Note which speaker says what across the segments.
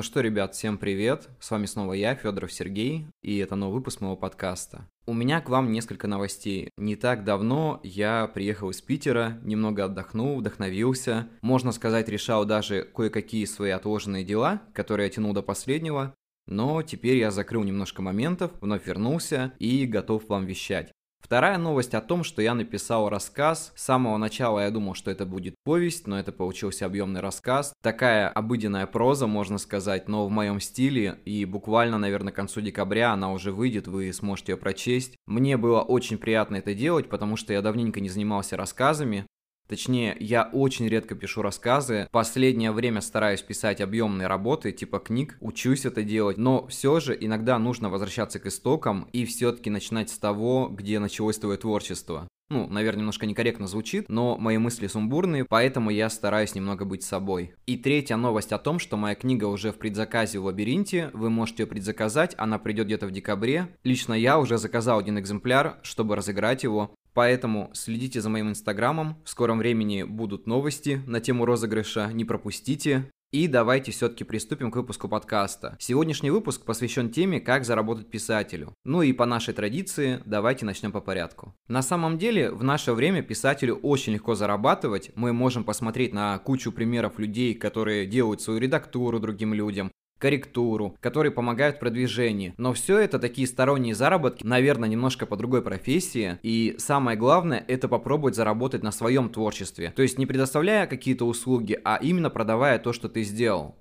Speaker 1: Ну что, ребят, всем привет! С вами снова я, Федоров Сергей, и это новый выпуск моего подкаста. У меня к вам несколько новостей. Не так давно я приехал из Питера, немного отдохнул, вдохновился. Можно сказать, решал даже кое-какие свои отложенные дела, которые я тянул до последнего. Но теперь я закрыл немножко моментов, вновь вернулся и готов вам вещать. Вторая новость о том, что я написал рассказ. С самого начала я думал, что это будет повесть, но это получился объемный рассказ. Такая обыденная проза, можно сказать, но в моем стиле. И буквально, наверное, к концу декабря она уже выйдет, вы сможете ее прочесть. Мне было очень приятно это делать, потому что я давненько не занимался рассказами. Точнее, я очень редко пишу рассказы. Последнее время стараюсь писать объемные работы, типа книг, учусь это делать. Но все же иногда нужно возвращаться к истокам и все-таки начинать с того, где началось твое творчество. Ну, наверное, немножко некорректно звучит, но мои мысли сумбурные, поэтому я стараюсь немного быть собой. И третья новость о том, что моя книга уже в предзаказе в лабиринте, вы можете ее предзаказать, она придет где-то в декабре. Лично я уже заказал один экземпляр, чтобы разыграть его. Поэтому следите за моим инстаграмом, в скором времени будут новости на тему розыгрыша, не пропустите. И давайте все-таки приступим к выпуску подкаста. Сегодняшний выпуск посвящен теме, как заработать писателю. Ну и по нашей традиции, давайте начнем по порядку. На самом деле, в наше время писателю очень легко зарабатывать. Мы можем посмотреть на кучу примеров людей, которые делают свою редактуру другим людям, корректуру, которые помогают в продвижении. Но все это такие сторонние заработки, наверное, немножко по другой профессии. И самое главное, это попробовать заработать на своем творчестве. То есть не предоставляя какие-то услуги, а именно продавая то, что ты сделал.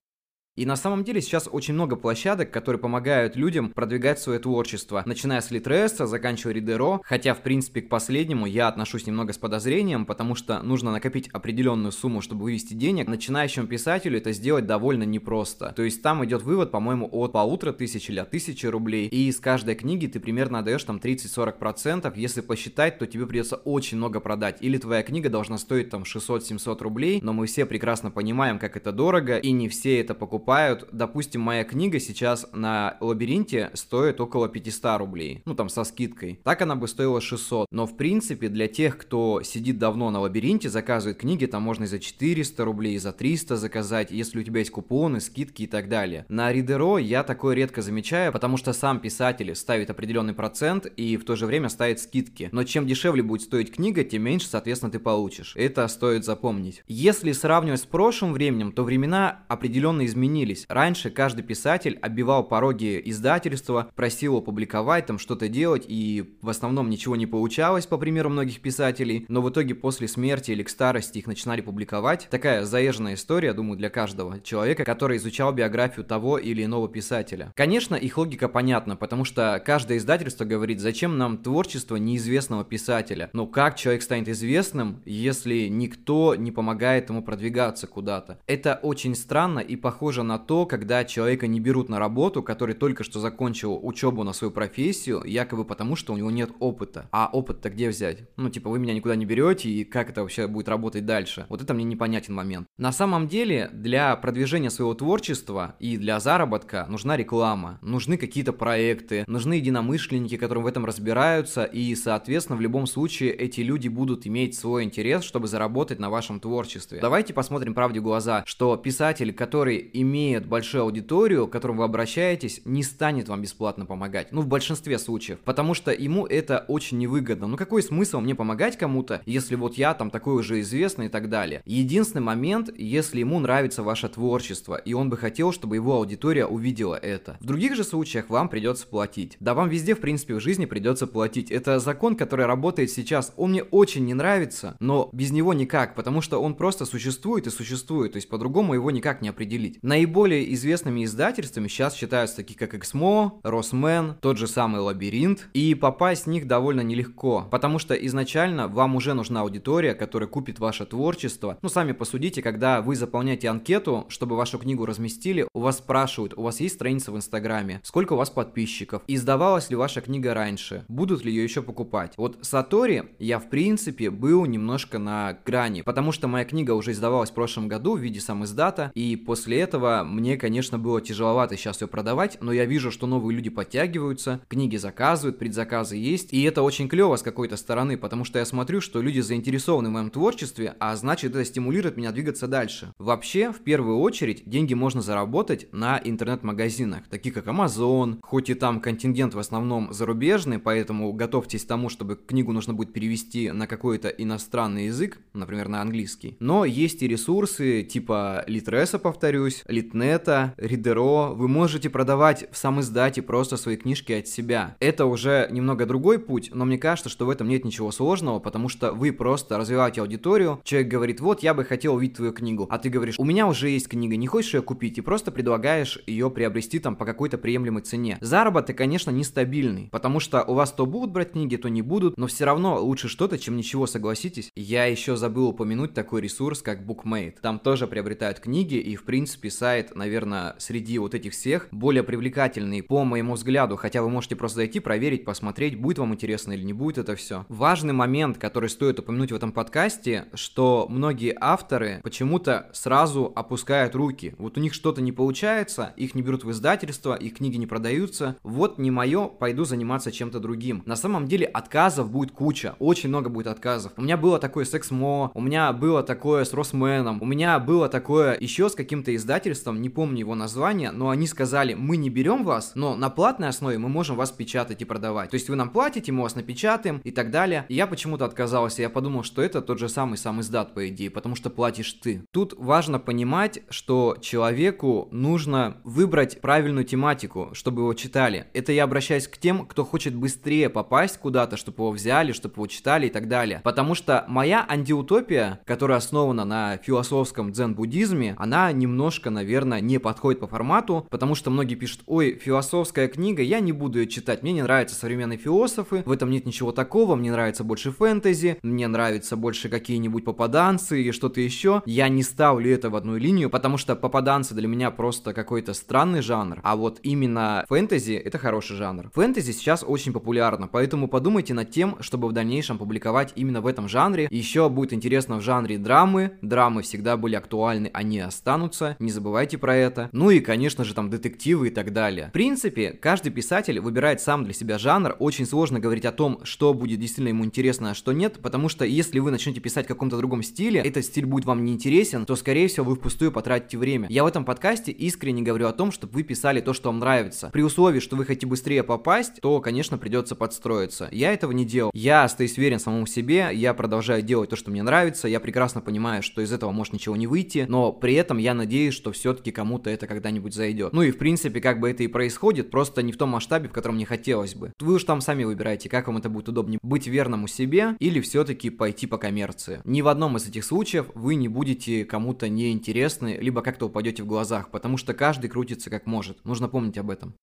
Speaker 1: И на самом деле сейчас очень много площадок, которые помогают людям продвигать свое творчество, начиная с Литреса, заканчивая Ридеро, хотя в принципе к последнему я отношусь немного с подозрением, потому что нужно накопить определенную сумму, чтобы вывести денег. Начинающему писателю это сделать довольно непросто. То есть там идет вывод, по-моему, от полутора тысяч или от тысячи рублей, и из каждой книги ты примерно отдаешь там 30-40%, если посчитать, то тебе придется очень много продать. Или твоя книга должна стоить там 600-700 рублей, но мы все прекрасно понимаем, как это дорого, и не все это покупают покупают, допустим, моя книга сейчас на лабиринте стоит около 500 рублей, ну там со скидкой. Так она бы стоила 600. Но в принципе для тех, кто сидит давно на лабиринте, заказывает книги, там можно и за 400 рублей, и за 300 заказать, если у тебя есть купоны, скидки и так далее. На Ридеро я такое редко замечаю, потому что сам писатель ставит определенный процент и в то же время ставит скидки. Но чем дешевле будет стоить книга, тем меньше, соответственно, ты получишь. Это стоит запомнить. Если сравнивать с прошлым временем, то времена определенно изменились изменились. Раньше каждый писатель оббивал пороги издательства, просил опубликовать, там что-то делать, и в основном ничего не получалось, по примеру многих писателей, но в итоге после смерти или к старости их начинали публиковать. Такая заезженная история, думаю, для каждого человека, который изучал биографию того или иного писателя. Конечно, их логика понятна, потому что каждое издательство говорит, зачем нам творчество неизвестного писателя. Но как человек станет известным, если никто не помогает ему продвигаться куда-то? Это очень странно и похоже на то, когда человека не берут на работу, который только что закончил учебу на свою профессию, якобы потому, что у него нет опыта. А опыт-то где взять? Ну, типа, вы меня никуда не берете, и как это вообще будет работать дальше? Вот это мне непонятен момент. На самом деле, для продвижения своего творчества и для заработка нужна реклама, нужны какие-то проекты, нужны единомышленники, которые в этом разбираются, и, соответственно, в любом случае эти люди будут иметь свой интерес, чтобы заработать на вашем творчестве. Давайте посмотрим правде в глаза, что писатель, который имеет имеет большую аудиторию, к которому вы обращаетесь, не станет вам бесплатно помогать. Ну, в большинстве случаев. Потому что ему это очень невыгодно. Ну, какой смысл мне помогать кому-то, если вот я там такой уже известный и так далее. Единственный момент, если ему нравится ваше творчество, и он бы хотел, чтобы его аудитория увидела это. В других же случаях вам придется платить. Да вам везде, в принципе, в жизни придется платить. Это закон, который работает сейчас. Он мне очень не нравится, но без него никак, потому что он просто существует и существует. То есть по-другому его никак не определить. Наиболее Наиболее известными издательствами сейчас считаются такие как Эксмо, Росмен, тот же самый Лабиринт, и попасть в них довольно нелегко, потому что изначально вам уже нужна аудитория, которая купит ваше творчество. Ну, сами посудите, когда вы заполняете анкету, чтобы вашу книгу разместили, у вас спрашивают, у вас есть страница в Инстаграме, сколько у вас подписчиков, издавалась ли ваша книга раньше, будут ли ее еще покупать. Вот Сатори я, в принципе, был немножко на грани, потому что моя книга уже издавалась в прошлом году в виде сам издата, и после этого этого мне, конечно, было тяжеловато сейчас ее продавать, но я вижу, что новые люди подтягиваются, книги заказывают, предзаказы есть, и это очень клево с какой-то стороны, потому что я смотрю, что люди заинтересованы в моем творчестве, а значит это стимулирует меня двигаться дальше. Вообще, в первую очередь, деньги можно заработать на интернет-магазинах, таких как Amazon, хоть и там контингент в основном зарубежный, поэтому готовьтесь к тому, чтобы книгу нужно будет перевести на какой-то иностранный язык, например, на английский. Но есть и ресурсы типа Литреса, повторюсь, Литнета, Ридеро. Вы можете продавать в сам издате просто свои книжки от себя. Это уже немного другой путь, но мне кажется, что в этом нет ничего сложного, потому что вы просто развиваете аудиторию. Человек говорит, вот я бы хотел увидеть твою книгу, а ты говоришь, у меня уже есть книга, не хочешь ее купить? И просто предлагаешь ее приобрести там по какой-то приемлемой цене. Заработок, конечно, нестабильный, потому что у вас то будут брать книги, то не будут, но все равно лучше что-то, чем ничего, согласитесь. Я еще забыл упомянуть такой ресурс, как Bookmate. Там тоже приобретают книги, и в принципе сайт, наверное, среди вот этих всех более привлекательный по моему взгляду, хотя вы можете просто зайти, проверить, посмотреть, будет вам интересно или не будет это все. Важный момент, который стоит упомянуть в этом подкасте, что многие авторы почему-то сразу опускают руки. Вот у них что-то не получается, их не берут в издательство, их книги не продаются. Вот не мое, пойду заниматься чем-то другим. На самом деле отказов будет куча, очень много будет отказов. У меня было такое с Эксмо, у меня было такое с Росменом, у меня было такое еще с каким-то издательством, не помню его название, но они сказали, мы не берем вас, но на платной основе мы можем вас печатать и продавать. То есть вы нам платите, мы вас напечатаем и так далее. И я почему-то отказался, я подумал, что это тот же самый сам издат, по идее, потому что платишь ты. Тут важно понимать, что человеку нужно выбрать правильную тематику, чтобы его читали. Это я обращаюсь к тем, кто хочет быстрее попасть куда-то, чтобы его взяли, чтобы его читали и так далее. Потому что моя антиутопия, которая основана на философском дзен-буддизме, она немножко, наверное, не подходит по формату, потому что многие пишут, ой, философская книга, я не буду ее читать, мне не нравятся современные философы, в этом нет ничего такого, мне нравится больше фэнтези, мне нравится больше какие-нибудь попаданцы и что-то еще. Я не ставлю это в одну линию, потому что попаданцы для меня просто какой-то странный жанр, а вот именно фэнтези это хороший жанр. Фэнтези сейчас очень популярно, поэтому подумайте над тем, чтобы в дальнейшем публиковать именно в этом жанре. Еще будет интересно в жанре драмы, драмы всегда были актуальны, они останутся, не забывайте про это. Ну и, конечно же, там детективы и так далее. В принципе, каждый писатель выбирает сам для себя жанр, очень сложно говорить о том, что будет действительно ему интересно, а что нет, потому что если вы начнете писать в каком-то другом стиле, этот стиль будет вам не интересен, то, скорее всего, вы впустую потратите время. Я в этом подкасте искренне говорю о том, чтобы вы писали то, что вам нравится. При условии, что вы хотите быстрее попасть, то, конечно, придется подстроиться. Я этого не делал. Я остаюсь верен самому себе, я продолжаю делать то, что мне нравится, я прекрасно понимаю, что из этого может ничего не выйти, но при этом я надеюсь, что все-таки кому-то это когда-нибудь зайдет. Ну и в принципе, как бы это и происходит, просто не в том масштабе, в котором мне хотелось бы. Вы уж там сами выбираете, как вам это будет удобнее, быть верному себе или все-таки пойти по коммерции. Ни в одном из этих случаев вы не будете кому-то неинтересны, либо как-то упадете в глазах, потому что каждый крутится как может. Нужно помнить об этом.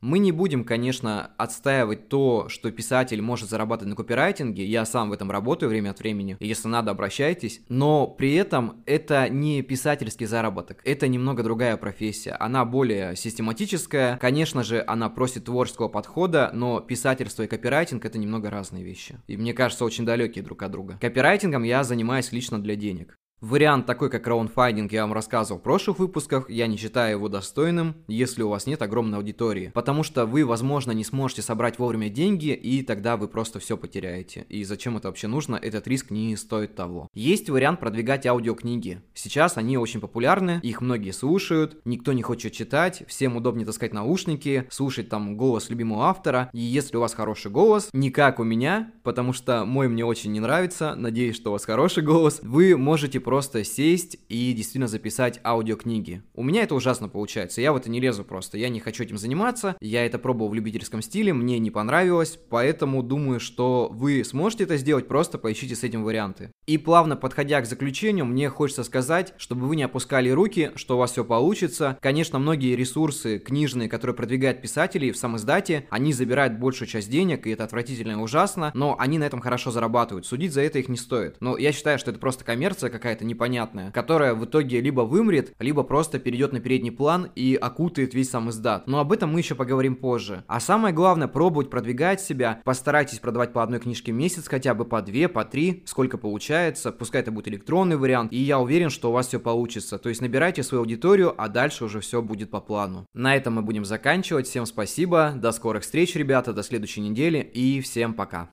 Speaker 1: Мы не будем, конечно, отстаивать то, что писатель может зарабатывать на копирайтинге. Я сам в этом работаю время от времени. Если надо, обращайтесь. Но при этом это не писательский заработок. Это немного другая профессия. Она более систематическая. Конечно же, она просит творческого подхода, но писательство и копирайтинг это немного разные вещи. И мне кажется, очень далекие друг от друга. Копирайтингом я занимаюсь лично для денег. Вариант такой, как краундфандинг, я вам рассказывал в прошлых выпусках, я не считаю его достойным, если у вас нет огромной аудитории. Потому что вы, возможно, не сможете собрать вовремя деньги, и тогда вы просто все потеряете. И зачем это вообще нужно, этот риск не стоит того. Есть вариант продвигать аудиокниги. Сейчас они очень популярны, их многие слушают, никто не хочет читать, всем удобнее таскать наушники, слушать там голос любимого автора. И если у вас хороший голос, не как у меня, потому что мой мне очень не нравится, надеюсь, что у вас хороший голос, вы можете просто сесть и действительно записать аудиокниги. У меня это ужасно получается, я в это не лезу просто, я не хочу этим заниматься, я это пробовал в любительском стиле, мне не понравилось, поэтому думаю, что вы сможете это сделать, просто поищите с этим варианты. И плавно подходя к заключению, мне хочется сказать, чтобы вы не опускали руки, что у вас все получится. Конечно, многие ресурсы книжные, которые продвигают писателей в сам издате, они забирают большую часть денег, и это отвратительно и ужасно, но они на этом хорошо зарабатывают. Судить за это их не стоит. Но я считаю, что это просто коммерция какая-то, какая-то непонятная, которая в итоге либо вымрет, либо просто перейдет на передний план и окутает весь сам издат. Но об этом мы еще поговорим позже. А самое главное, пробовать продвигать себя, постарайтесь продавать по одной книжке в месяц, хотя бы по две, по три, сколько получается, пускай это будет электронный вариант, и я уверен, что у вас все получится. То есть набирайте свою аудиторию, а дальше уже все будет по плану. На этом мы будем заканчивать. Всем спасибо, до скорых встреч, ребята, до следующей недели и всем пока.